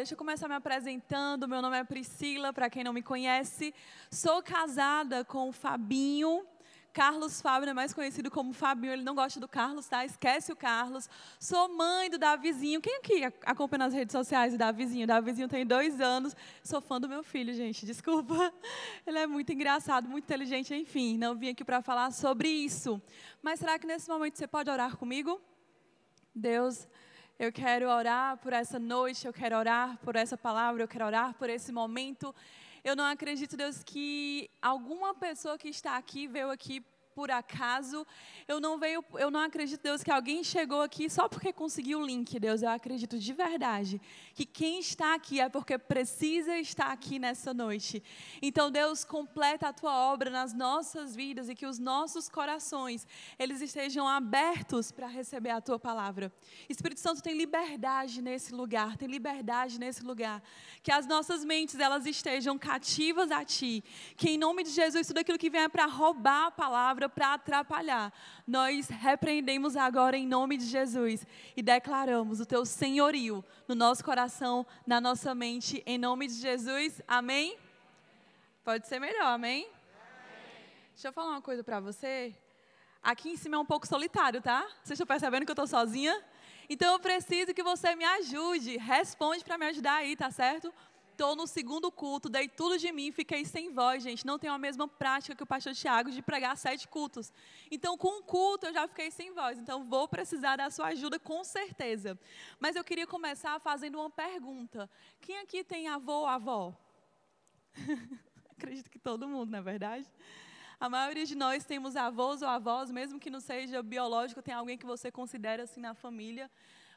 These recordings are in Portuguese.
Deixa eu começar me apresentando. Meu nome é Priscila, para quem não me conhece. Sou casada com o Fabinho. Carlos Fábio é mais conhecido como Fabinho, ele não gosta do Carlos, tá? Esquece o Carlos. Sou mãe do Davizinho. Quem aqui acompanha nas redes sociais o Davizinho? O Davizinho tem dois anos. Sou fã do meu filho, gente, desculpa. Ele é muito engraçado, muito inteligente, enfim. Não vim aqui para falar sobre isso. Mas será que nesse momento você pode orar comigo? Deus, eu quero orar por essa noite, eu quero orar por essa palavra, eu quero orar por esse momento. Eu não acredito, Deus, que alguma pessoa que está aqui veio aqui por acaso. Eu não veio, eu não acredito, Deus, que alguém chegou aqui só porque conseguiu o link, Deus. Eu acredito de verdade que quem está aqui é porque precisa estar aqui nessa noite. Então, Deus, completa a tua obra nas nossas vidas e que os nossos corações eles estejam abertos para receber a tua palavra. Espírito Santo tem liberdade nesse lugar, tem liberdade nesse lugar. Que as nossas mentes elas estejam cativas a ti. Que em nome de Jesus tudo aquilo que vem é para roubar a palavra palavra para atrapalhar. Nós repreendemos agora em nome de Jesus e declaramos o teu senhorio no nosso coração, na nossa mente, em nome de Jesus. Amém? Pode ser melhor, amém? amém. Deixa eu falar uma coisa para você. Aqui em cima é um pouco solitário, tá? Vocês estão percebendo que eu estou sozinha? Então eu preciso que você me ajude. Responde para me ajudar aí, tá certo? Estou no segundo culto, dei tudo de mim, fiquei sem voz, gente. Não tenho a mesma prática que o pastor Tiago de pregar sete cultos. Então, com um culto, eu já fiquei sem voz. Então, vou precisar da sua ajuda, com certeza. Mas eu queria começar fazendo uma pergunta: quem aqui tem avô ou avó? Acredito que todo mundo, não é verdade? A maioria de nós temos avós ou avós, mesmo que não seja biológico, tem alguém que você considera assim na família.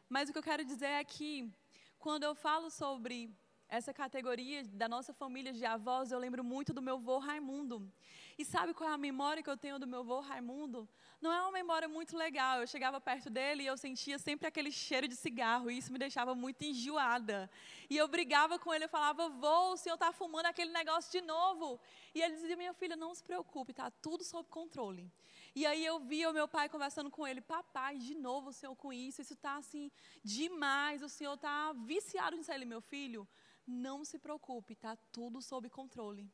Mas o que eu quero dizer é que, quando eu falo sobre essa categoria da nossa família de avós, eu lembro muito do meu avô Raimundo. E sabe qual é a memória que eu tenho do meu avô Raimundo? Não é uma memória muito legal. Eu chegava perto dele e eu sentia sempre aquele cheiro de cigarro, e isso me deixava muito enjoada. E eu brigava com ele, eu falava, vô, o senhor está fumando aquele negócio de novo. E ele dizia, minha filha, não se preocupe, está tudo sob controle. E aí eu via o meu pai conversando com ele, papai, de novo o senhor com isso, isso está assim demais, o senhor está viciado nisso. Ele, meu filho, não se preocupe, está tudo sob controle.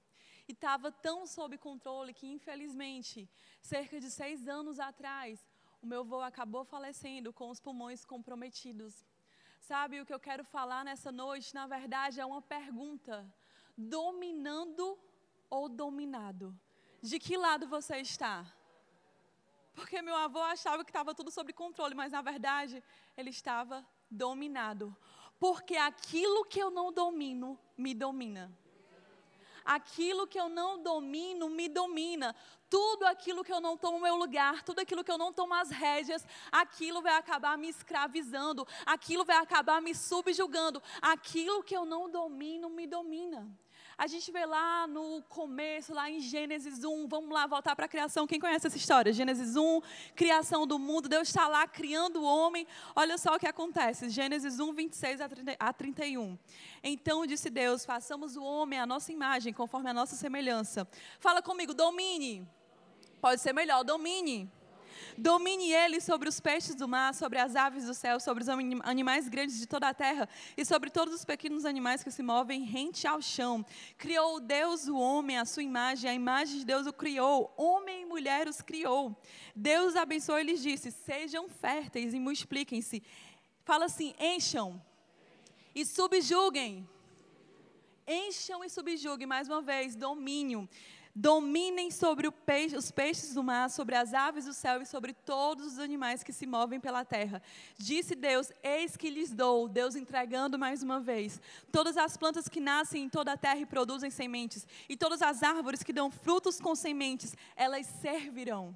E estava tão sob controle que, infelizmente, cerca de seis anos atrás, o meu avô acabou falecendo com os pulmões comprometidos. Sabe o que eu quero falar nessa noite? Na verdade, é uma pergunta: dominando ou dominado? De que lado você está? Porque meu avô achava que estava tudo sob controle, mas na verdade ele estava dominado porque aquilo que eu não domino me domina. Aquilo que eu não domino me domina. Tudo aquilo que eu não tomo meu lugar, tudo aquilo que eu não tomo as rédeas, aquilo vai acabar me escravizando, aquilo vai acabar me subjugando. Aquilo que eu não domino me domina. A gente vê lá no começo, lá em Gênesis 1, vamos lá voltar para a criação. Quem conhece essa história? Gênesis 1, criação do mundo, Deus está lá criando o homem. Olha só o que acontece. Gênesis 1, 26 a 31. Então disse Deus: façamos o homem à nossa imagem, conforme a nossa semelhança. Fala comigo, domine. Pode ser melhor, domine. Domine ele sobre os peixes do mar, sobre as aves do céu, sobre os animais grandes de toda a terra e sobre todos os pequenos animais que se movem rente ao chão. Criou Deus o homem à sua imagem, a imagem de Deus o criou, homem e mulher os criou. Deus abençoou e lhes disse: Sejam férteis e multipliquem-se. Fala assim: encham e subjuguem. Encham e subjuguem, mais uma vez, domínio dominem sobre peixe, os peixes do mar, sobre as aves do céu e sobre todos os animais que se movem pela terra. Disse Deus: Eis que lhes dou, Deus entregando mais uma vez, todas as plantas que nascem em toda a terra e produzem sementes, e todas as árvores que dão frutos com sementes, elas servirão.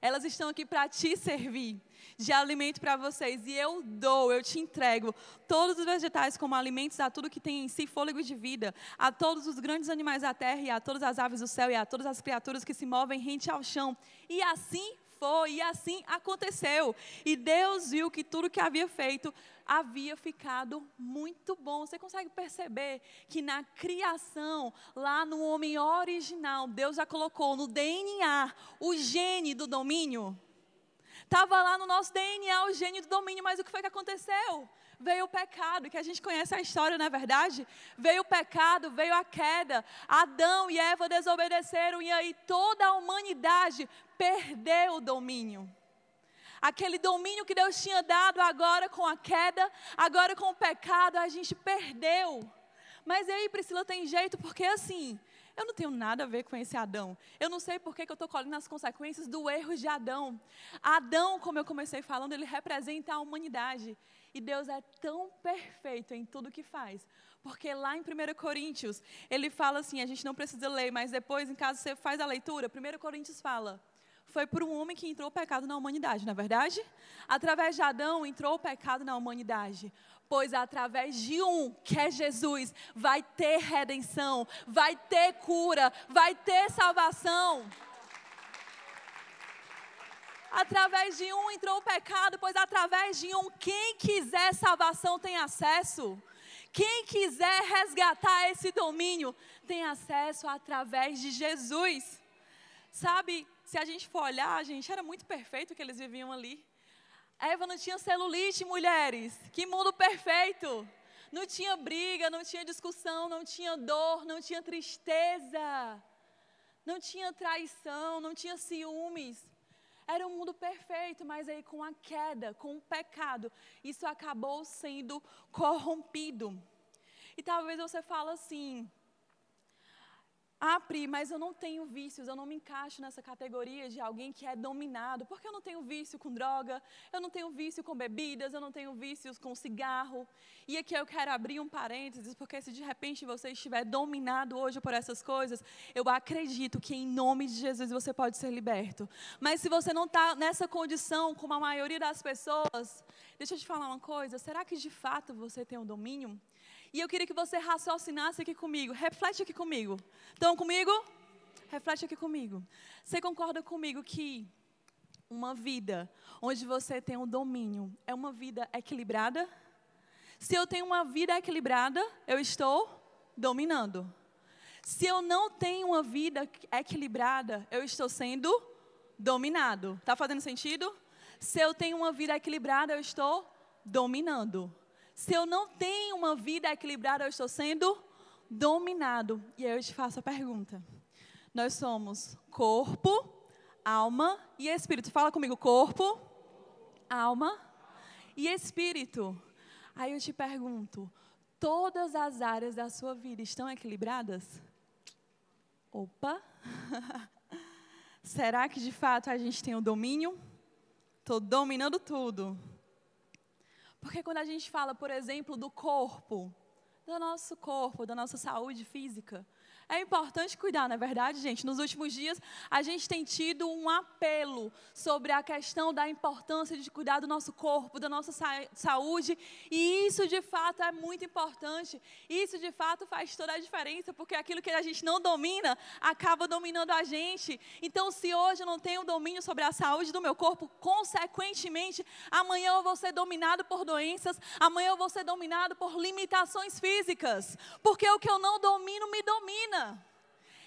Elas estão aqui para te servir de alimento para vocês. E eu dou, eu te entrego todos os vegetais como alimentos a tudo que tem em si fôlego de vida, a todos os grandes animais da terra, e a todas as aves do céu, e a todas as criaturas que se movem rente ao chão. E assim foi, e assim aconteceu. E Deus viu que tudo que havia feito havia ficado muito bom. Você consegue perceber que na criação, lá no homem original, Deus já colocou no DNA o gene do domínio? Estava lá no nosso DNA o gênio do domínio, mas o que foi que aconteceu? Veio o pecado, que a gente conhece a história, não é verdade? Veio o pecado, veio a queda. Adão e Eva desobedeceram e aí toda a humanidade perdeu o domínio. Aquele domínio que Deus tinha dado agora com a queda, agora com o pecado, a gente perdeu. Mas aí, Priscila, tem jeito, porque assim, eu não tenho nada a ver com esse Adão. Eu não sei por que, que eu estou colhendo as consequências do erro de Adão. Adão, como eu comecei falando, ele representa a humanidade. E Deus é tão perfeito em tudo que faz. Porque lá em 1 Coríntios, ele fala assim: a gente não precisa ler, mas depois, em caso você faz a leitura, 1 Coríntios fala foi por um homem que entrou o pecado na humanidade, não é verdade? Através de Adão entrou o pecado na humanidade pois através de um, que é Jesus, vai ter redenção, vai ter cura, vai ter salvação. Através de um entrou o pecado, pois através de um, quem quiser salvação tem acesso. Quem quiser resgatar esse domínio tem acesso através de Jesus. Sabe, se a gente for olhar, gente, era muito perfeito que eles viviam ali. Eva não tinha celulite, mulheres. Que mundo perfeito. Não tinha briga, não tinha discussão, não tinha dor, não tinha tristeza. Não tinha traição, não tinha ciúmes. Era um mundo perfeito, mas aí com a queda, com o pecado, isso acabou sendo corrompido. E talvez você fale assim: ah, Pri, mas eu não tenho vícios, eu não me encaixo nessa categoria de alguém que é dominado, porque eu não tenho vício com droga, eu não tenho vício com bebidas, eu não tenho vícios com cigarro. E aqui eu quero abrir um parênteses, porque se de repente você estiver dominado hoje por essas coisas, eu acredito que em nome de Jesus você pode ser liberto. Mas se você não está nessa condição, como a maioria das pessoas, deixa eu te falar uma coisa: será que de fato você tem um domínio? E eu queria que você raciocinasse aqui comigo. Reflete aqui comigo. Estão comigo? Reflete aqui comigo. Você concorda comigo que uma vida onde você tem um domínio é uma vida equilibrada? Se eu tenho uma vida equilibrada, eu estou dominando. Se eu não tenho uma vida equilibrada, eu estou sendo dominado. Está fazendo sentido? Se eu tenho uma vida equilibrada, eu estou dominando. Se eu não tenho uma vida equilibrada, eu estou sendo dominado. E aí eu te faço a pergunta: nós somos corpo, alma e espírito. Fala comigo: corpo, alma e espírito. Aí eu te pergunto: todas as áreas da sua vida estão equilibradas? Opa! Será que de fato a gente tem o domínio? Estou dominando tudo. Porque quando a gente fala, por exemplo, do corpo, do nosso corpo, da nossa saúde física, é importante cuidar, não é verdade, gente? Nos últimos dias, a gente tem tido um apelo sobre a questão da importância de cuidar do nosso corpo, da nossa sa saúde, e isso de fato é muito importante. Isso de fato faz toda a diferença, porque aquilo que a gente não domina acaba dominando a gente. Então, se hoje eu não tenho domínio sobre a saúde do meu corpo, consequentemente, amanhã eu vou ser dominado por doenças, amanhã eu vou ser dominado por limitações físicas, porque o que eu não domino me domina.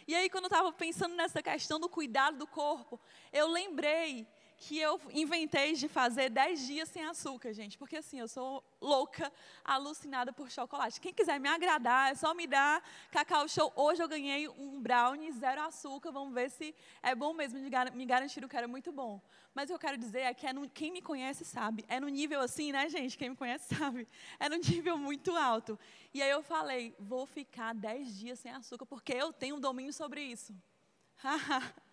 E aí, quando eu estava pensando nessa questão do cuidado do corpo, eu lembrei que eu inventei de fazer 10 dias sem açúcar, gente. Porque assim, eu sou louca, alucinada por chocolate. Quem quiser me agradar, é só me dar cacau show. Hoje eu ganhei um brownie zero açúcar. Vamos ver se é bom mesmo. Me garantiram que era muito bom. Mas o que eu quero dizer é que é no, quem me conhece sabe. É no nível assim, né, gente? Quem me conhece sabe. É no nível muito alto. E aí eu falei, vou ficar 10 dias sem açúcar, porque eu tenho um domínio sobre isso.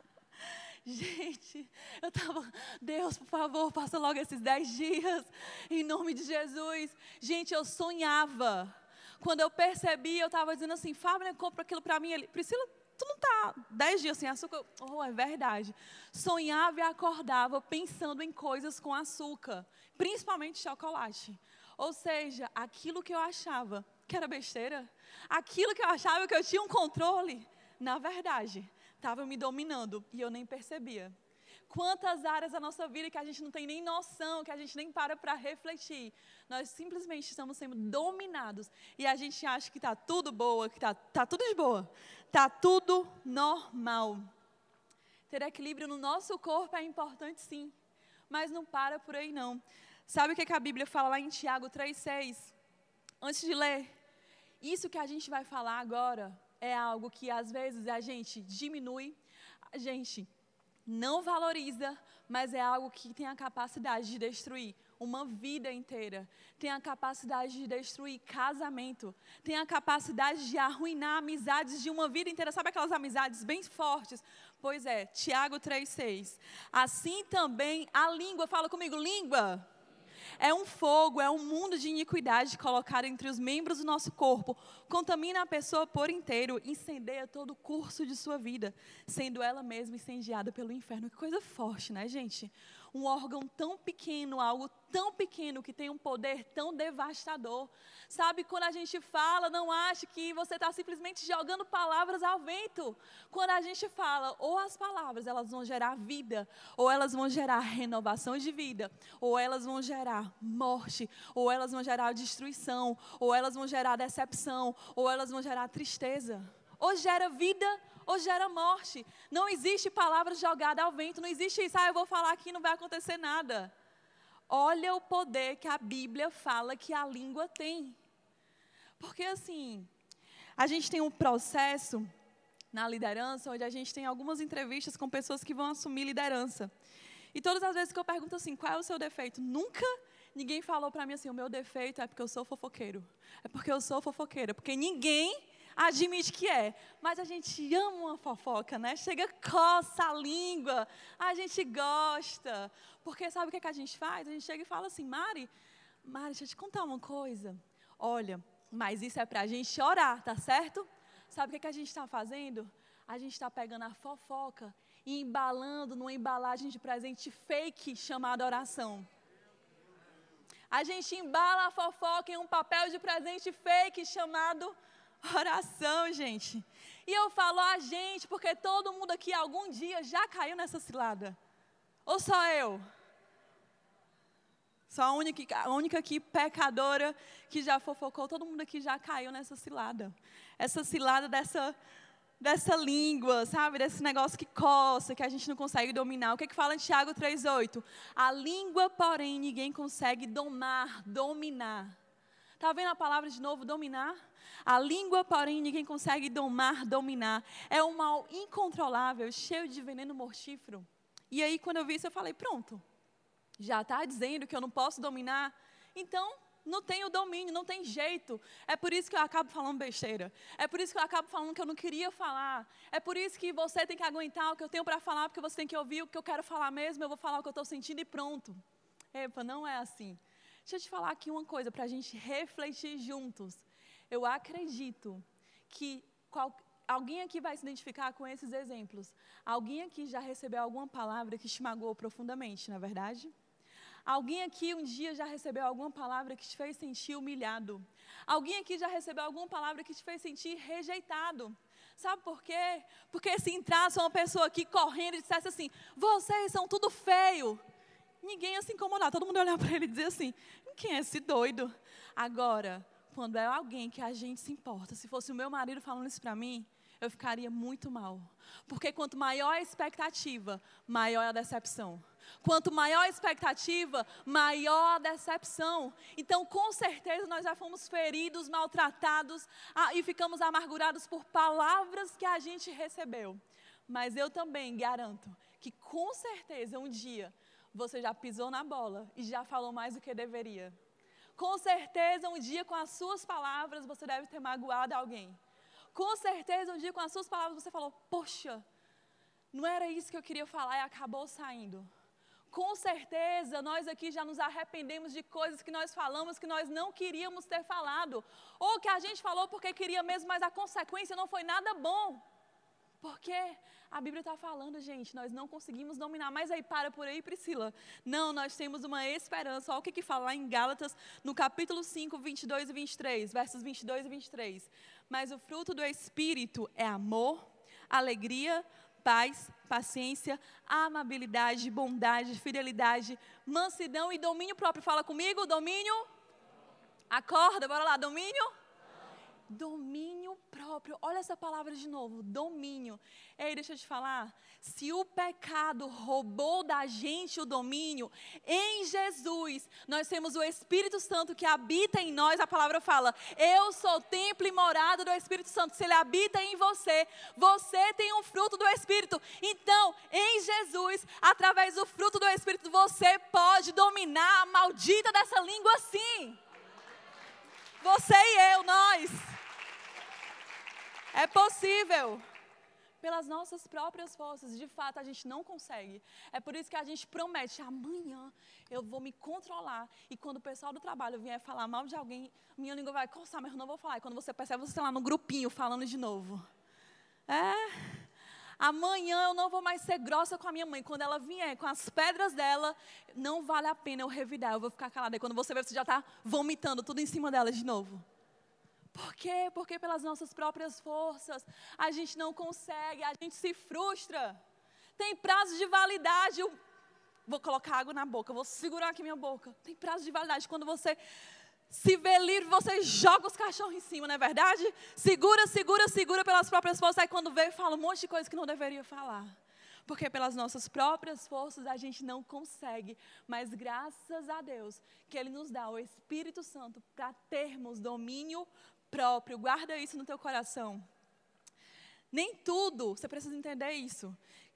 Gente, eu estava, Deus, por favor, passa logo esses dez dias, em nome de Jesus. Gente, eu sonhava. Quando eu percebi, eu estava dizendo assim, Fábio, compra aquilo para mim. Ele, Priscila, tu não está dez dias sem açúcar? Oh, é verdade. Sonhava e acordava pensando em coisas com açúcar, principalmente chocolate. Ou seja, aquilo que eu achava que era besteira, aquilo que eu achava que eu tinha um controle, na verdade, estava me dominando e eu nem percebia. Quantas áreas da nossa vida que a gente não tem nem noção, que a gente nem para para refletir. Nós simplesmente estamos sendo dominados e a gente acha que está tudo boa, que está tá tudo de boa, está tudo normal. Ter equilíbrio no nosso corpo é importante sim, Mas não para por aí não. Sabe o que, que a Bíblia fala lá em Tiago 3,6? Antes de ler, isso que a gente vai falar agora é algo que às vezes a gente diminui, a gente não valoriza, mas é algo que tem a capacidade de destruir uma vida inteira, tem a capacidade de destruir casamento, tem a capacidade de arruinar amizades de uma vida inteira. Sabe aquelas amizades bem fortes? Pois é, Tiago 3,6. Assim também a língua, fala comigo, língua é um fogo, é um mundo de iniquidade colocado entre os membros do nosso corpo. Contamina a pessoa por inteiro, incendeia todo o curso de sua vida, sendo ela mesma incendiada pelo inferno. Que coisa forte, né, gente? Um órgão tão pequeno, algo tão pequeno que tem um poder tão devastador. Sabe, quando a gente fala, não ache que você está simplesmente jogando palavras ao vento. Quando a gente fala, ou as palavras elas vão gerar vida, ou elas vão gerar renovação de vida, ou elas vão gerar morte, ou elas vão gerar destruição, ou elas vão gerar decepção, ou elas vão gerar tristeza. Ou gera vida ou gera morte. Não existe palavra jogada ao vento, não existe isso, ah, eu vou falar aqui e não vai acontecer nada. Olha o poder que a Bíblia fala que a língua tem. Porque assim, a gente tem um processo na liderança onde a gente tem algumas entrevistas com pessoas que vão assumir liderança. E todas as vezes que eu pergunto assim, qual é o seu defeito? Nunca ninguém falou para mim assim, o meu defeito é porque eu sou fofoqueiro. É porque eu sou fofoqueira. Porque ninguém admite que é. Mas a gente ama uma fofoca, né? Chega, coça a língua, a gente gosta. Porque sabe o que, é que a gente faz? A gente chega e fala assim, Mari, Mari, deixa eu te contar uma coisa. Olha, mas isso é para a gente orar, tá certo? Sabe o que, é que a gente está fazendo? A gente está pegando a fofoca e embalando numa embalagem de presente fake chamada oração. A gente embala a fofoca em um papel de presente fake chamado Oração, gente. E eu falo a gente, porque todo mundo aqui algum dia já caiu nessa cilada. Ou só eu? Só a única, a única aqui pecadora que já fofocou, todo mundo aqui já caiu nessa cilada. Essa cilada dessa, dessa língua, sabe? Desse negócio que coça, que a gente não consegue dominar. O que, é que fala em Tiago 3,8? A língua, porém, ninguém consegue domar, dominar. Está vendo a palavra de novo, dominar? A língua, porém, ninguém consegue domar, dominar. É um mal incontrolável, cheio de veneno mortífero. E aí, quando eu vi isso, eu falei: pronto, já está dizendo que eu não posso dominar, então não tenho domínio, não tem jeito. É por isso que eu acabo falando besteira. É por isso que eu acabo falando que eu não queria falar. É por isso que você tem que aguentar o que eu tenho para falar, porque você tem que ouvir o que eu quero falar mesmo. Eu vou falar o que eu estou sentindo e pronto. Epa, não é assim. Deixa eu te falar aqui uma coisa para a gente refletir juntos. Eu acredito que qual, alguém aqui vai se identificar com esses exemplos. Alguém aqui já recebeu alguma palavra que te magoou profundamente, na é verdade? Alguém aqui um dia já recebeu alguma palavra que te fez sentir humilhado? Alguém aqui já recebeu alguma palavra que te fez sentir rejeitado? Sabe por quê? Porque se entrasse uma pessoa aqui correndo e dissesse assim: vocês são tudo feio, ninguém ia se incomodar, todo mundo ia olhar para ele e dizer assim: quem é esse doido? Agora, quando é alguém que a gente se importa. Se fosse o meu marido falando isso para mim, eu ficaria muito mal. Porque quanto maior a expectativa, maior a decepção. Quanto maior a expectativa, maior a decepção. Então, com certeza, nós já fomos feridos, maltratados ah, e ficamos amargurados por palavras que a gente recebeu. Mas eu também garanto que, com certeza, um dia você já pisou na bola e já falou mais do que deveria. Com certeza, um dia com as suas palavras você deve ter magoado alguém. Com certeza, um dia com as suas palavras você falou: Poxa, não era isso que eu queria falar e acabou saindo. Com certeza, nós aqui já nos arrependemos de coisas que nós falamos que nós não queríamos ter falado. Ou que a gente falou porque queria mesmo, mas a consequência não foi nada bom. Porque a Bíblia está falando, gente, nós não conseguimos dominar. Mas aí, para por aí, Priscila. Não, nós temos uma esperança. Olha o que, que fala lá em Gálatas, no capítulo 5, 22 e 23, versos 22 e 23. Mas o fruto do Espírito é amor, alegria, paz, paciência, amabilidade, bondade, fidelidade, mansidão e domínio próprio. Fala comigo, domínio. Acorda, bora lá, domínio Domínio próprio. Olha essa palavra de novo, domínio. Ei, deixa eu te falar. Se o pecado roubou da gente o domínio, em Jesus nós temos o Espírito Santo que habita em nós. A palavra fala: Eu sou templo e morada do Espírito Santo. Se ele habita em você, você tem um fruto do Espírito. Então, em Jesus, através do fruto do Espírito, você pode dominar a maldita dessa língua sim. Você e nós. É possível. Pelas nossas próprias forças, de fato, a gente não consegue. É por isso que a gente promete: amanhã eu vou me controlar. E quando o pessoal do trabalho vier falar mal de alguém, minha língua vai coçar, mas eu não vou falar. E quando você percebe, você está lá no grupinho falando de novo. É. Amanhã eu não vou mais ser grossa com a minha mãe. Quando ela vier com as pedras dela, não vale a pena eu revidar. Eu vou ficar calada. E quando você vê, você já está vomitando tudo em cima dela de novo. Por quê? Porque pelas nossas próprias forças a gente não consegue, a gente se frustra. Tem prazo de validade. Eu vou colocar água na boca, vou segurar aqui minha boca. Tem prazo de validade. Quando você se vê livre, você joga os cachorros em cima, não é verdade? Segura, segura, segura pelas próprias forças. Aí quando vê, fala um monte de coisa que não deveria falar. Porque pelas nossas próprias forças a gente não consegue. Mas graças a Deus que Ele nos dá o Espírito Santo para termos domínio próprio. Guarda isso no teu coração. Nem tudo, você precisa entender isso,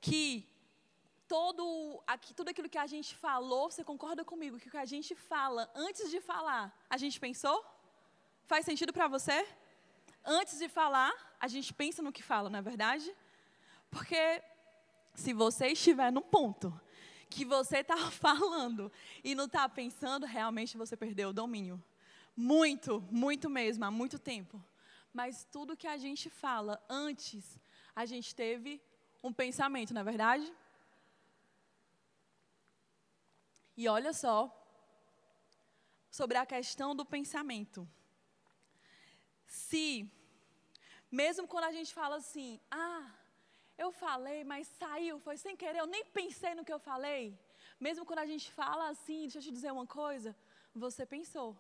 que todo aqui, tudo aquilo que a gente falou, você concorda comigo que o que a gente fala antes de falar, a gente pensou? Faz sentido para você? Antes de falar, a gente pensa no que fala, não é verdade? Porque se você estiver no ponto que você está falando e não está pensando, realmente você perdeu o domínio. Muito, muito mesmo, há muito tempo. Mas tudo que a gente fala antes, a gente teve um pensamento, não é verdade? E olha só, sobre a questão do pensamento. Se, mesmo quando a gente fala assim, ah, eu falei, mas saiu, foi sem querer, eu nem pensei no que eu falei. Mesmo quando a gente fala assim, deixa eu te dizer uma coisa, você pensou.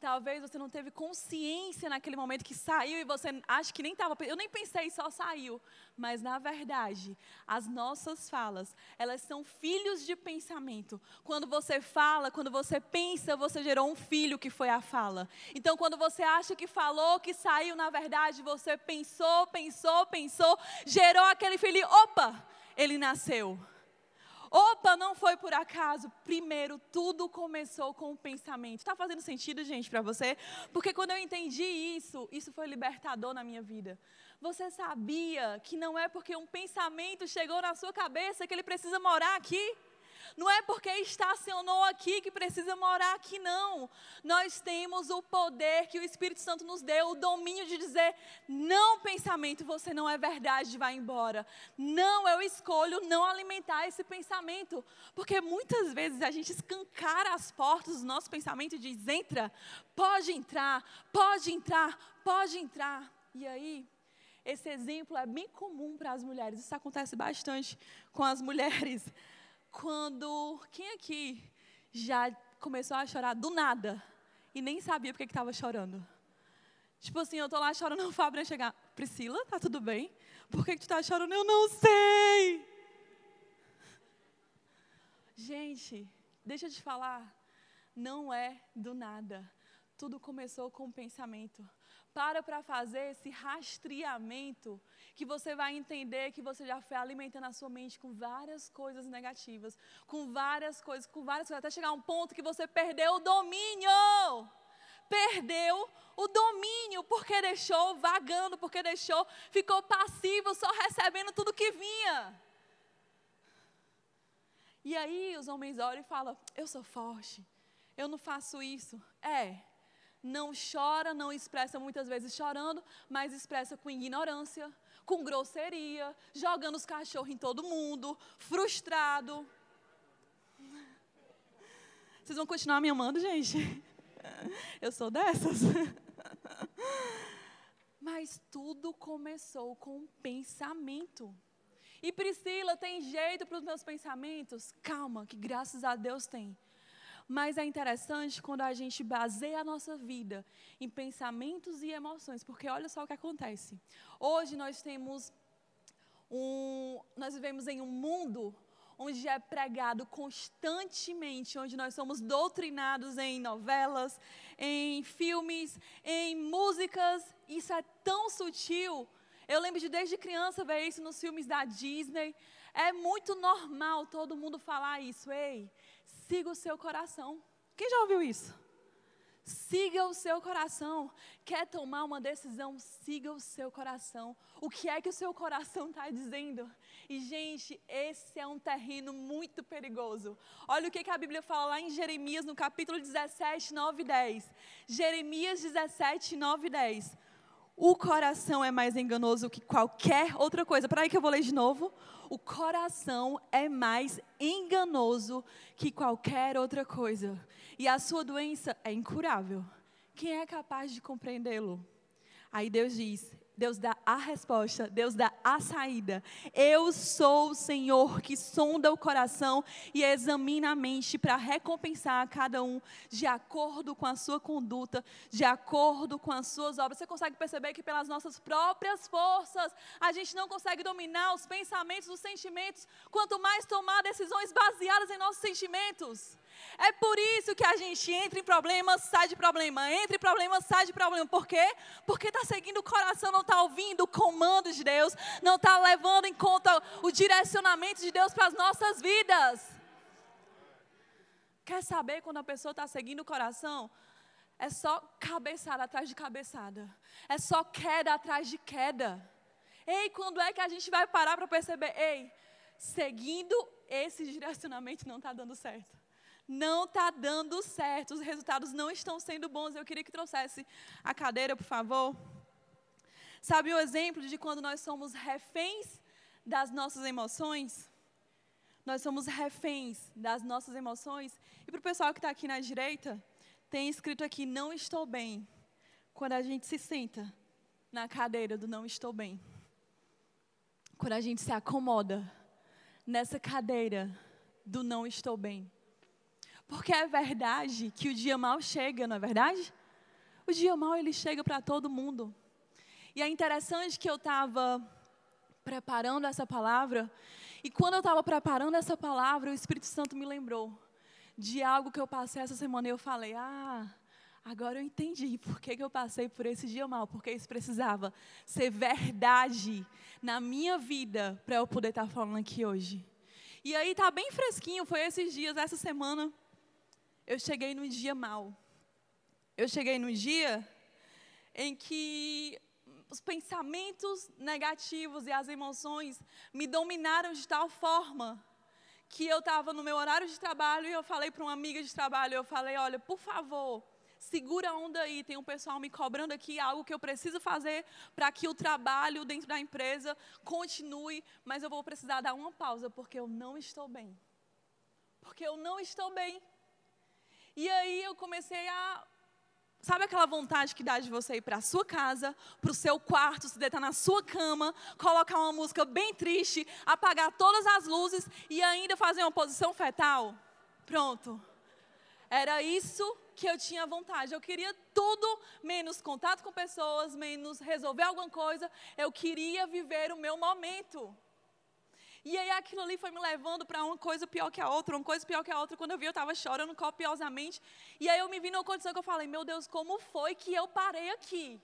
Talvez você não teve consciência naquele momento que saiu e você acha que nem estava. Eu nem pensei, só saiu. Mas na verdade, as nossas falas, elas são filhos de pensamento. Quando você fala, quando você pensa, você gerou um filho que foi a fala. Então, quando você acha que falou, que saiu, na verdade, você pensou, pensou, pensou, gerou aquele filho. Opa! Ele nasceu. Opa, não foi por acaso. Primeiro, tudo começou com o pensamento. Está fazendo sentido, gente, para você? Porque quando eu entendi isso, isso foi libertador na minha vida. Você sabia que não é porque um pensamento chegou na sua cabeça que ele precisa morar aqui? Não é porque estacionou aqui que precisa morar aqui, não. Nós temos o poder que o Espírito Santo nos deu, o domínio de dizer: não, pensamento, você não é verdade, vai embora. Não, eu escolho não alimentar esse pensamento. Porque muitas vezes a gente escancara as portas do nosso pensamento e diz: entra, pode entrar, pode entrar, pode entrar. E aí, esse exemplo é bem comum para as mulheres. Isso acontece bastante com as mulheres quando quem aqui já começou a chorar do nada e nem sabia por que estava chorando? Tipo assim, eu tô lá chorando, o Fábio chegar, Priscila, tá tudo bem? Por que, que tu tá chorando? Eu não sei. Gente, deixa eu te falar, não é do nada. Tudo começou com um pensamento. Para para fazer esse rastreamento que você vai entender que você já foi alimentando a sua mente com várias coisas negativas, com várias coisas, com várias coisas, até chegar a um ponto que você perdeu o domínio. Perdeu o domínio porque deixou vagando, porque deixou, ficou passivo, só recebendo tudo que vinha. E aí os homens olham e falam: Eu sou forte, eu não faço isso. É, não chora, não expressa muitas vezes chorando, mas expressa com ignorância, com grosseria, jogando os cachorros em todo mundo, frustrado. Vocês vão continuar me amando, gente? Eu sou dessas. Mas tudo começou com um pensamento. E Priscila, tem jeito para os meus pensamentos? Calma, que graças a Deus tem. Mas é interessante quando a gente baseia a nossa vida em pensamentos e emoções, porque olha só o que acontece. Hoje nós temos um, nós vivemos em um mundo onde é pregado constantemente, onde nós somos doutrinados em novelas, em filmes, em músicas. Isso é tão sutil. Eu lembro de desde criança ver isso nos filmes da Disney. É muito normal todo mundo falar isso. Ei, siga o seu coração. Quem já ouviu isso? Siga o seu coração. Quer tomar uma decisão? Siga o seu coração. O que é que o seu coração está dizendo? E, gente, esse é um terreno muito perigoso. Olha o que, que a Bíblia fala lá em Jeremias, no capítulo 17, 9 e 10. Jeremias 17, 9 e 10. O coração é mais enganoso que qualquer outra coisa. Para aí que eu vou ler de novo. O coração é mais enganoso que qualquer outra coisa. E a sua doença é incurável. Quem é capaz de compreendê-lo? Aí Deus diz: Deus dá a resposta, Deus dá a saída. Eu sou o Senhor que sonda o coração e examina a mente para recompensar a cada um de acordo com a sua conduta, de acordo com as suas obras. Você consegue perceber que pelas nossas próprias forças a gente não consegue dominar os pensamentos, os sentimentos, quanto mais tomar decisões baseadas em nossos sentimentos. É por isso que a gente entra em problema, sai de problema, entra em problema, sai de problema. Por quê? Porque está seguindo o coração, não está ouvindo o comando de Deus, não está levando em conta o direcionamento de Deus para as nossas vidas. Quer saber quando a pessoa está seguindo o coração? É só cabeçada atrás de cabeçada. É só queda atrás de queda. Ei, quando é que a gente vai parar para perceber? Ei, seguindo esse direcionamento não está dando certo não está dando certo, os resultados não estão sendo bons. Eu queria que trouxesse a cadeira, por favor. Sabe o exemplo de quando nós somos reféns das nossas emoções? Nós somos reféns das nossas emoções. E para o pessoal que está aqui na direita, tem escrito aqui: não estou bem. Quando a gente se senta na cadeira do não estou bem. Quando a gente se acomoda nessa cadeira do não estou bem. Porque é verdade que o dia mal chega, não é verdade? O dia mal ele chega para todo mundo. E é interessante que eu estava preparando essa palavra, e quando eu estava preparando essa palavra, o Espírito Santo me lembrou de algo que eu passei essa semana e eu falei: Ah, agora eu entendi por que, que eu passei por esse dia mal, porque isso precisava ser verdade na minha vida para eu poder estar tá falando aqui hoje. E aí tá bem fresquinho, foi esses dias, essa semana eu cheguei num dia mal. Eu cheguei num dia em que os pensamentos negativos e as emoções me dominaram de tal forma que eu estava no meu horário de trabalho e eu falei para uma amiga de trabalho, eu falei, olha, por favor, segura a onda aí, tem um pessoal me cobrando aqui algo que eu preciso fazer para que o trabalho dentro da empresa continue, mas eu vou precisar dar uma pausa porque eu não estou bem. Porque eu não estou bem. E aí eu comecei a. Sabe aquela vontade que dá de você ir para a sua casa, para o seu quarto, se deitar na sua cama, colocar uma música bem triste, apagar todas as luzes e ainda fazer uma posição fetal? Pronto. Era isso que eu tinha vontade. Eu queria tudo menos contato com pessoas, menos resolver alguma coisa. Eu queria viver o meu momento. E aí aquilo ali foi me levando para uma coisa pior que a outra, uma coisa pior que a outra. Quando eu vi, eu estava chorando copiosamente. E aí eu me vi numa condição que eu falei, meu Deus, como foi que eu parei aqui?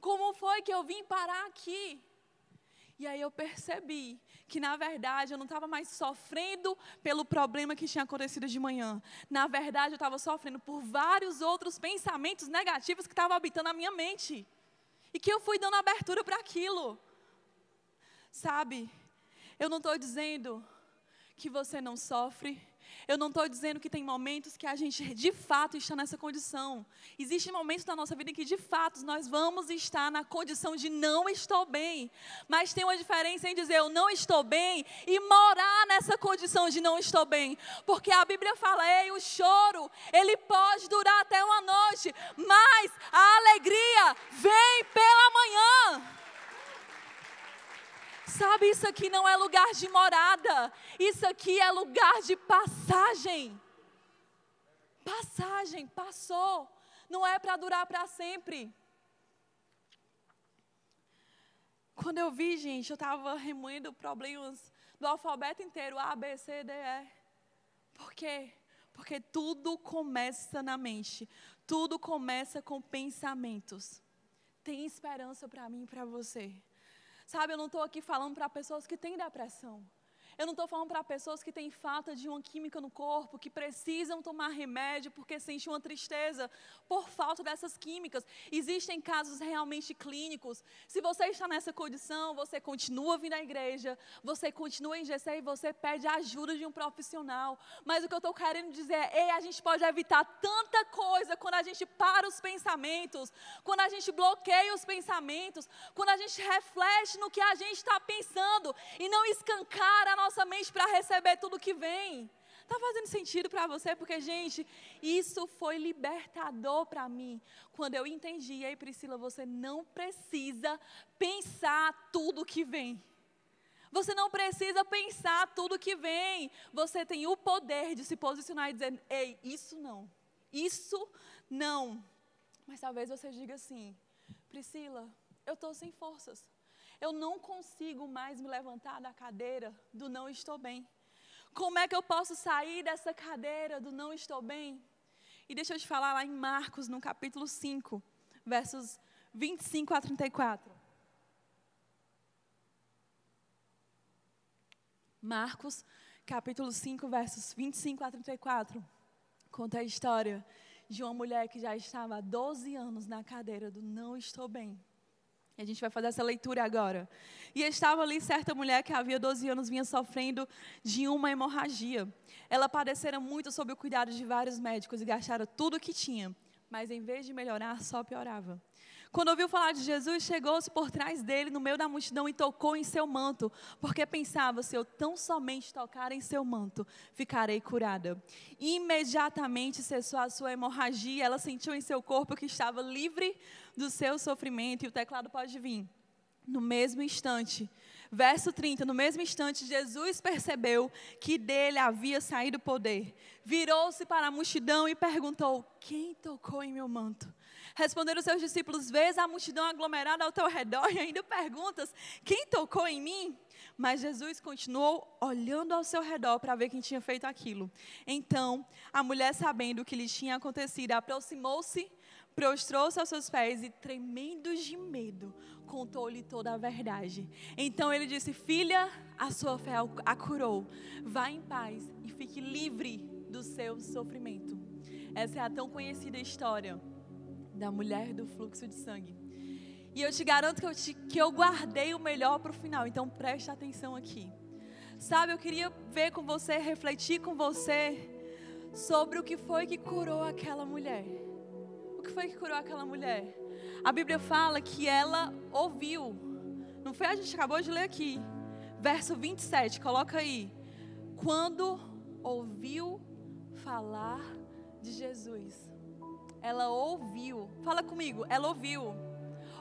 Como foi que eu vim parar aqui? E aí eu percebi que, na verdade, eu não estava mais sofrendo pelo problema que tinha acontecido de manhã. Na verdade, eu estava sofrendo por vários outros pensamentos negativos que estavam habitando a minha mente. E que eu fui dando abertura para aquilo. Sabe? Eu não estou dizendo que você não sofre. Eu não estou dizendo que tem momentos que a gente de fato está nessa condição. Existem momentos na nossa vida em que de fato nós vamos estar na condição de não estou bem. Mas tem uma diferença em dizer eu não estou bem e morar nessa condição de não estou bem. Porque a Bíblia fala, ei, o choro, ele pode durar até uma noite, mas a alegria vem pela manhã. Sabe, isso aqui não é lugar de morada, isso aqui é lugar de passagem. passagem, passou. Não é para durar para sempre. Quando eu vi, gente, eu estava remoendo problemas do alfabeto inteiro, A, B, C, D, E. Por quê? Porque tudo começa na mente. Tudo começa com pensamentos. Tem esperança para mim e para você. Sabe, eu não estou aqui falando para pessoas que têm depressão. Eu não estou falando para pessoas que têm falta de uma química no corpo, que precisam tomar remédio porque sentem uma tristeza por falta dessas químicas. Existem casos realmente clínicos. Se você está nessa condição, você continua vindo à igreja, você continua em GC e você pede a ajuda de um profissional. Mas o que eu estou querendo dizer é: ei, a gente pode evitar tanta coisa quando a gente para os pensamentos, quando a gente bloqueia os pensamentos, quando a gente reflete no que a gente está pensando e não escancara a nossa mente para receber tudo que vem. Está fazendo sentido para você? Porque, gente, isso foi libertador para mim. Quando eu entendi, e aí, Priscila, você não precisa pensar tudo que vem. Você não precisa pensar tudo que vem. Você tem o poder de se posicionar e dizer: ei, isso não. Isso não. Mas talvez você diga assim: Priscila, eu estou sem forças. Eu não consigo mais me levantar da cadeira do não estou bem. Como é que eu posso sair dessa cadeira do não estou bem? E deixa eu te falar lá em Marcos, no capítulo 5, versos 25 a 34. Marcos, capítulo 5, versos 25 a 34, conta a história de uma mulher que já estava há 12 anos na cadeira do não estou bem. A gente vai fazer essa leitura agora. E estava ali certa mulher que havia 12 anos vinha sofrendo de uma hemorragia. Ela padecera muito sob o cuidado de vários médicos e gastara tudo o que tinha, mas em vez de melhorar, só piorava. Quando ouviu falar de Jesus, chegou-se por trás dele, no meio da multidão, e tocou em seu manto, porque pensava: se eu tão somente tocar em seu manto, ficarei curada. Imediatamente cessou a sua hemorragia, ela sentiu em seu corpo que estava livre do seu sofrimento, e o teclado pode vir. No mesmo instante, verso 30, no mesmo instante, Jesus percebeu que dele havia saído poder. Virou-se para a multidão e perguntou: Quem tocou em meu manto? Responderam seus discípulos: Vês a multidão aglomerada ao teu redor e ainda perguntas: Quem tocou em mim? Mas Jesus continuou olhando ao seu redor para ver quem tinha feito aquilo. Então, a mulher, sabendo o que lhe tinha acontecido, aproximou-se, prostrou-se aos seus pés e, tremendo de medo, contou-lhe toda a verdade. Então ele disse: Filha, a sua fé a curou. Vá em paz e fique livre do seu sofrimento. Essa é a tão conhecida história da mulher do fluxo de sangue. E eu te garanto que eu, te, que eu guardei o melhor para o final, então preste atenção aqui. Sabe, eu queria ver com você, refletir com você sobre o que foi que curou aquela mulher. Foi que curou aquela mulher? A Bíblia fala que ela ouviu. Não foi a gente acabou de ler aqui. Verso 27, coloca aí. Quando ouviu falar de Jesus ela ouviu. Fala comigo, ela ouviu.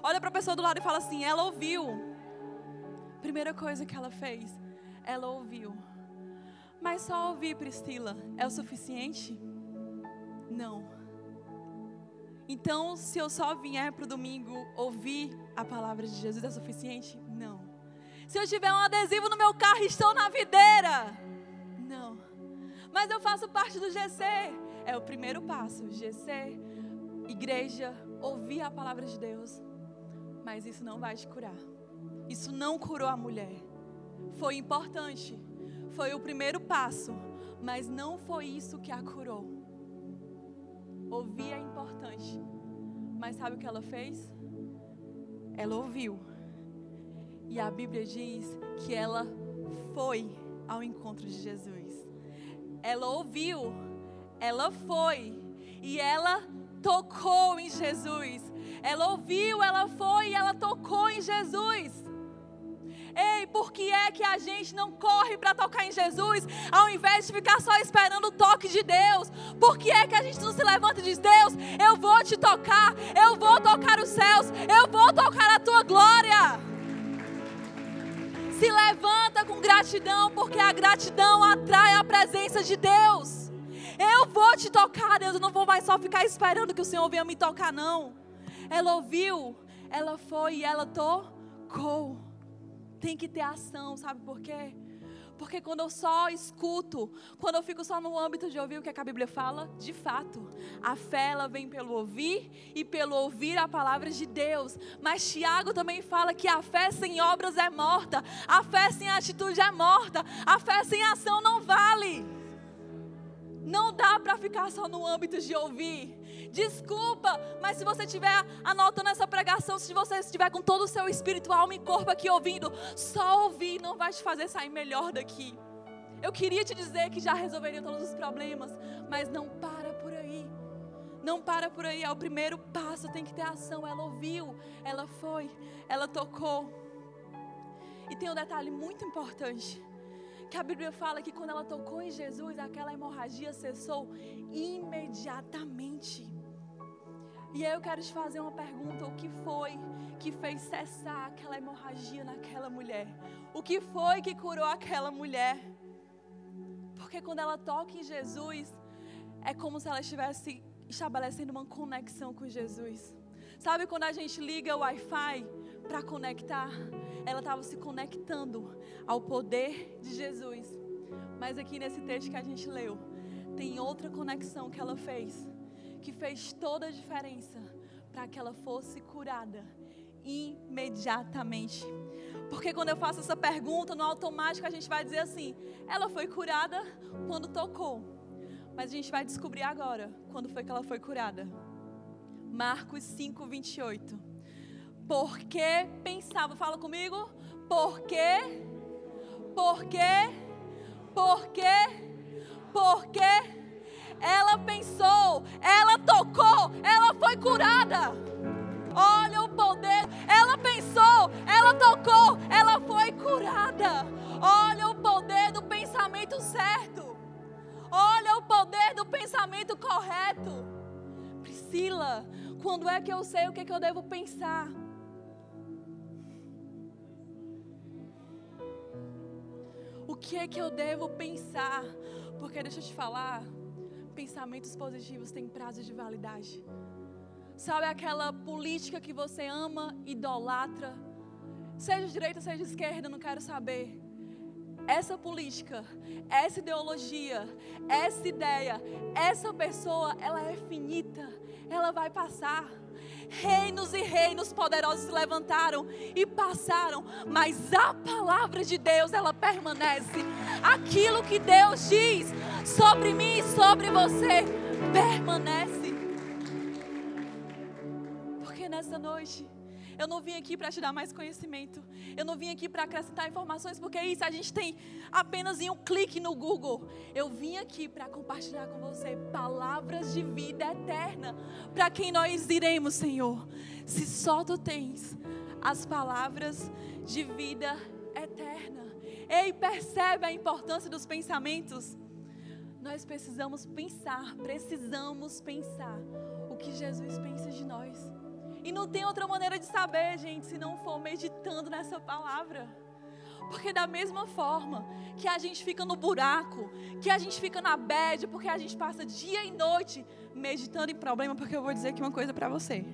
Olha para a pessoa do lado e fala assim: ela ouviu. Primeira coisa que ela fez, ela ouviu. Mas só ouvir, Priscila, é o suficiente? Não. Então, se eu só vier para o domingo ouvir a palavra de Jesus, é suficiente? Não. Se eu tiver um adesivo no meu carro estou na videira? Não. Mas eu faço parte do GC. É o primeiro passo. GC, igreja, ouvir a palavra de Deus. Mas isso não vai te curar. Isso não curou a mulher. Foi importante. Foi o primeiro passo. Mas não foi isso que a curou. Ouvir é importante. Mas sabe o que ela fez? Ela ouviu. E a Bíblia diz que ela foi ao encontro de Jesus. Ela ouviu, ela foi e ela tocou em Jesus. Ela ouviu, ela foi e ela tocou em Jesus. Ei, por que é que a gente não corre para tocar em Jesus, ao invés de ficar só esperando o toque de Deus? Por que é que a gente não se levanta e diz: Deus, eu vou te tocar, eu vou tocar os céus, eu vou tocar a tua glória? Se levanta com gratidão, porque a gratidão atrai a presença de Deus. Eu vou te tocar, Deus. Eu não vou mais só ficar esperando que o Senhor venha me tocar, não. Ela ouviu, ela foi e ela tocou. Tem que ter ação, sabe por quê? Porque quando eu só escuto, quando eu fico só no âmbito de ouvir o que a Bíblia fala, de fato, a fé ela vem pelo ouvir e pelo ouvir a palavra de Deus. Mas Tiago também fala que a fé sem obras é morta, a fé sem atitude é morta, a fé sem ação não vale. Não dá para ficar só no âmbito de ouvir. Desculpa, mas se você estiver anotando essa pregação, se você estiver com todo o seu espírito, alma e corpo aqui ouvindo, só ouvir não vai te fazer sair melhor daqui. Eu queria te dizer que já resolveria todos os problemas, mas não para por aí. Não para por aí, é o primeiro passo, tem que ter ação. Ela ouviu, ela foi, ela tocou. E tem um detalhe muito importante que a Bíblia fala que quando ela tocou em Jesus, aquela hemorragia cessou imediatamente. E aí eu quero te fazer uma pergunta: o que foi que fez cessar aquela hemorragia naquela mulher? O que foi que curou aquela mulher? Porque quando ela toca em Jesus, é como se ela estivesse estabelecendo uma conexão com Jesus. Sabe quando a gente liga o Wi-Fi para conectar? ela estava se conectando ao poder de Jesus. Mas aqui nesse texto que a gente leu, tem outra conexão que ela fez, que fez toda a diferença para que ela fosse curada imediatamente. Porque quando eu faço essa pergunta, no automático a gente vai dizer assim: ela foi curada quando tocou. Mas a gente vai descobrir agora quando foi que ela foi curada. Marcos 5, 28. Porque pensava, fala comigo. Porque, porque, porque, porque ela pensou, ela tocou, ela foi curada. Olha o poder. Ela pensou, ela tocou, ela foi curada. Olha o poder do pensamento certo. Olha o poder do pensamento correto. Priscila, quando é que eu sei o que, é que eu devo pensar? O que é que eu devo pensar? Porque deixa eu te falar, pensamentos positivos têm prazo de validade. Sabe aquela política que você ama, idolatra? Seja direita, seja esquerda, não quero saber. Essa política, essa ideologia, essa ideia, essa pessoa, ela é finita, ela vai passar. Reinos e reinos poderosos se levantaram e passaram, mas a palavra de Deus, ela permanece. Aquilo que Deus diz sobre mim e sobre você permanece. Porque nessa noite eu não vim aqui para te dar mais conhecimento. Eu não vim aqui para acrescentar informações, porque isso a gente tem apenas em um clique no Google. Eu vim aqui para compartilhar com você palavras de vida eterna. Para quem nós iremos, Senhor? Se só tu tens as palavras de vida eterna. Ei, percebe a importância dos pensamentos? Nós precisamos pensar, precisamos pensar o que Jesus pensa de nós. E não tem outra maneira de saber, gente, se não for meditando nessa palavra. Porque da mesma forma que a gente fica no buraco, que a gente fica na bad, porque a gente passa dia e noite meditando em problema, porque eu vou dizer aqui uma coisa para você.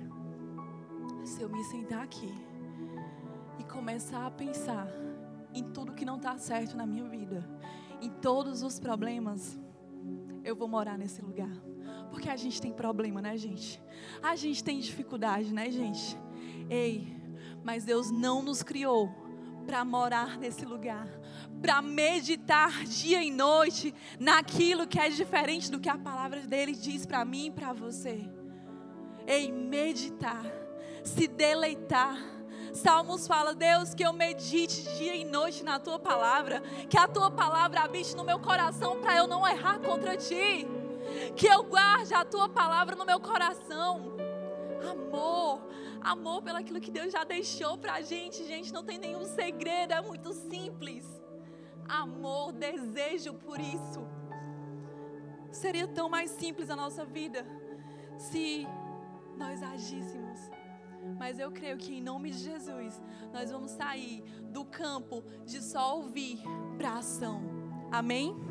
Se eu me sentar aqui e começar a pensar em tudo que não está certo na minha vida, em todos os problemas, eu vou morar nesse lugar. Porque a gente tem problema, né, gente? A gente tem dificuldade, né, gente? Ei, mas Deus não nos criou para morar nesse lugar, para meditar dia e noite naquilo que é diferente do que a palavra dele diz para mim e para você. Ei, meditar, se deleitar. Salmos fala, Deus, que eu medite dia e noite na tua palavra, que a tua palavra habite no meu coração para eu não errar contra ti que eu guarde a tua palavra no meu coração. Amor, amor pelo aquilo que Deus já deixou para a gente, gente, não tem nenhum segredo, é muito simples. Amor, desejo por isso. Seria tão mais simples a nossa vida se nós agíssemos. Mas eu creio que em nome de Jesus, nós vamos sair do campo de só ouvir para ação. Amém?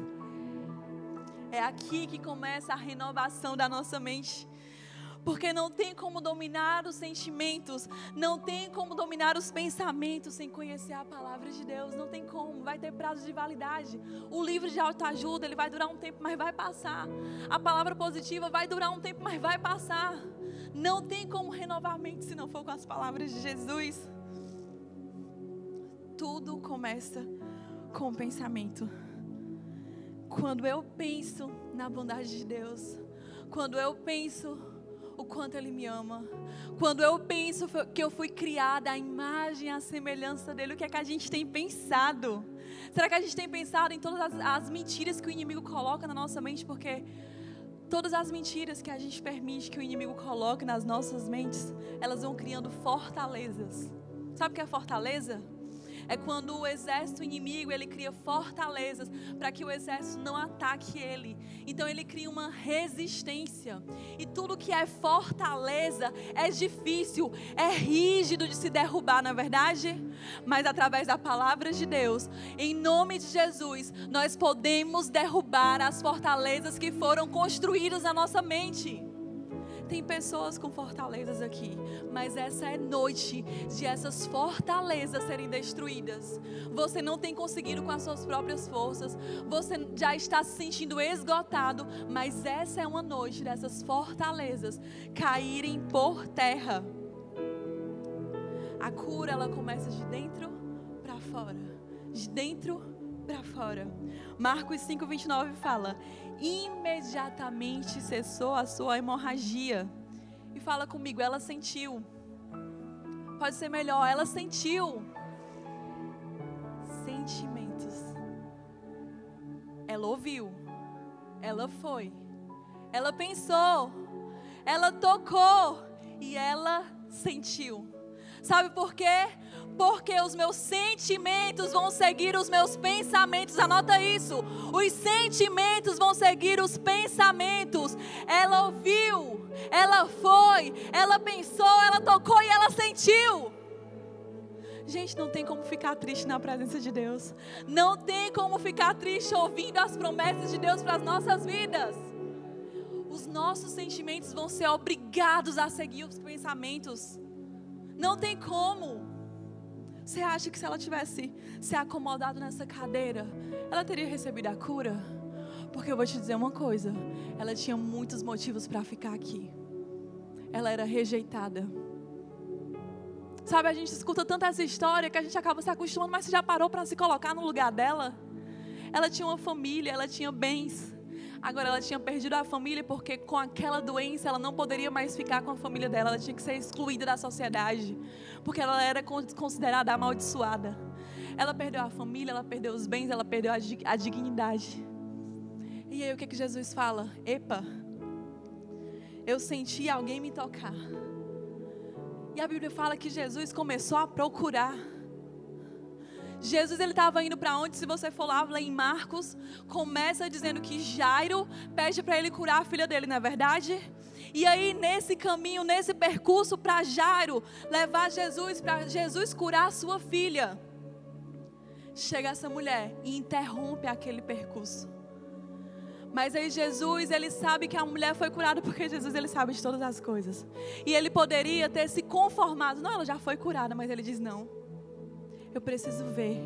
É aqui que começa a renovação da nossa mente. Porque não tem como dominar os sentimentos, não tem como dominar os pensamentos sem conhecer a palavra de Deus. Não tem como, vai ter prazo de validade. O livro de autoajuda, ele vai durar um tempo, mas vai passar. A palavra positiva vai durar um tempo, mas vai passar. Não tem como renovar a mente se não for com as palavras de Jesus. Tudo começa com o pensamento. Quando eu penso na bondade de Deus, quando eu penso o quanto Ele me ama. Quando eu penso que eu fui criada à imagem à semelhança dele, o que é que a gente tem pensado? Será que a gente tem pensado em todas as, as mentiras que o inimigo coloca na nossa mente? Porque todas as mentiras que a gente permite que o inimigo coloque nas nossas mentes, elas vão criando fortalezas. Sabe o que é fortaleza? É quando o exército inimigo, ele cria fortalezas para que o exército não ataque ele. Então ele cria uma resistência. E tudo que é fortaleza é difícil, é rígido de se derrubar, na é verdade? Mas através da palavra de Deus, em nome de Jesus, nós podemos derrubar as fortalezas que foram construídas na nossa mente. Tem pessoas com fortalezas aqui, mas essa é noite de essas fortalezas serem destruídas. Você não tem conseguido com as suas próprias forças, você já está se sentindo esgotado, mas essa é uma noite dessas fortalezas caírem por terra. A cura ela começa de dentro para fora, de dentro para fora. Marcos 5:29 fala: imediatamente cessou a sua hemorragia. E fala comigo, ela sentiu. Pode ser melhor, ela sentiu. Sentimentos. Ela ouviu. Ela foi. Ela pensou. Ela tocou. E ela sentiu. Sabe por quê? Porque os meus sentimentos vão seguir os meus pensamentos. Anota isso. Os sentimentos vão seguir os pensamentos. Ela ouviu, ela foi, ela pensou, ela tocou e ela sentiu. Gente, não tem como ficar triste na presença de Deus. Não tem como ficar triste ouvindo as promessas de Deus para as nossas vidas. Os nossos sentimentos vão ser obrigados a seguir os pensamentos. Não tem como. Você acha que se ela tivesse se acomodado nessa cadeira, ela teria recebido a cura? Porque eu vou te dizer uma coisa: ela tinha muitos motivos para ficar aqui. Ela era rejeitada. Sabe, a gente escuta tanto essa história que a gente acaba se acostumando, mas você já parou para se colocar no lugar dela? Ela tinha uma família, ela tinha bens. Agora ela tinha perdido a família porque com aquela doença ela não poderia mais ficar com a família dela, ela tinha que ser excluída da sociedade, porque ela era considerada amaldiçoada. Ela perdeu a família, ela perdeu os bens, ela perdeu a, dignidade. E aí o que, que Jesus fala? Epa, eu senti alguém me tocar. E a Bíblia fala que Jesus começou a procurar. Jesus ele estava indo para onde? Se você for lá, lá em Marcos, começa dizendo que Jairo pede para ele curar a filha dele, não é verdade? E aí nesse caminho, nesse percurso para Jairo levar Jesus para Jesus curar a sua filha, chega essa mulher e interrompe aquele percurso. Mas aí Jesus, ele sabe que a mulher foi curada porque Jesus ele sabe de todas as coisas. E ele poderia ter se conformado, não, ela já foi curada, mas ele diz não. Eu preciso ver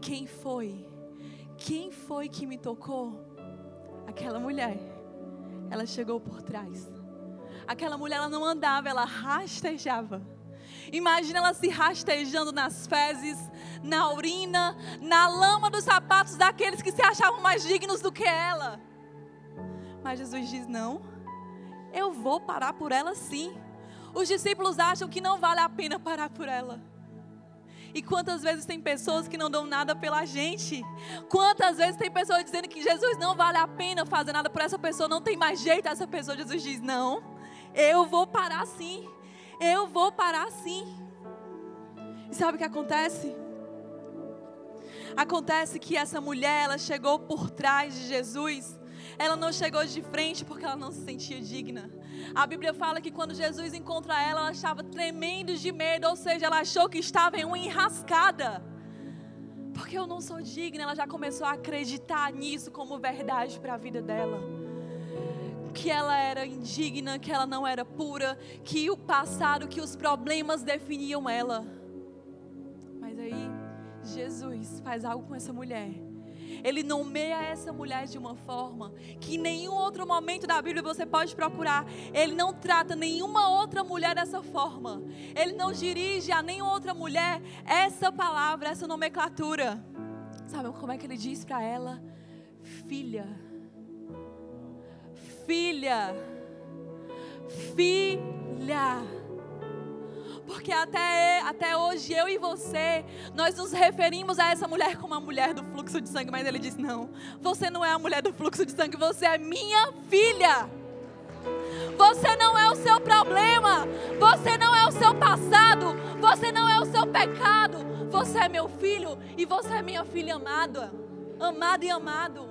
quem foi. Quem foi que me tocou? Aquela mulher. Ela chegou por trás. Aquela mulher ela não andava, ela rastejava. Imagina ela se rastejando nas fezes, na urina, na lama dos sapatos daqueles que se achavam mais dignos do que ela. Mas Jesus diz: Não, eu vou parar por ela sim. Os discípulos acham que não vale a pena parar por ela. E quantas vezes tem pessoas que não dão nada pela gente? Quantas vezes tem pessoas dizendo que Jesus não vale a pena fazer nada por essa pessoa, não tem mais jeito essa pessoa. Jesus diz: Não, eu vou parar sim. Eu vou parar sim. E sabe o que acontece? Acontece que essa mulher, ela chegou por trás de Jesus. Ela não chegou de frente porque ela não se sentia digna. A Bíblia fala que quando Jesus encontra ela, ela estava tremendo de medo, ou seja, ela achou que estava em uma enrascada. Porque eu não sou digna. Ela já começou a acreditar nisso como verdade para a vida dela. Que ela era indigna, que ela não era pura, que o passado, que os problemas definiam ela. Mas aí, Jesus faz algo com essa mulher ele nomeia essa mulher de uma forma que em nenhum outro momento da Bíblia você pode procurar. Ele não trata nenhuma outra mulher dessa forma. Ele não dirige a nenhuma outra mulher essa palavra, essa nomenclatura. Sabe como é que ele diz para ela? Filha. Filha. Filha. Porque até, até hoje, eu e você, nós nos referimos a essa mulher como a mulher do fluxo de sangue. Mas ele diz: Não, você não é a mulher do fluxo de sangue, você é minha filha. Você não é o seu problema. Você não é o seu passado. Você não é o seu pecado. Você é meu filho e você é minha filha amada. Amada e amado.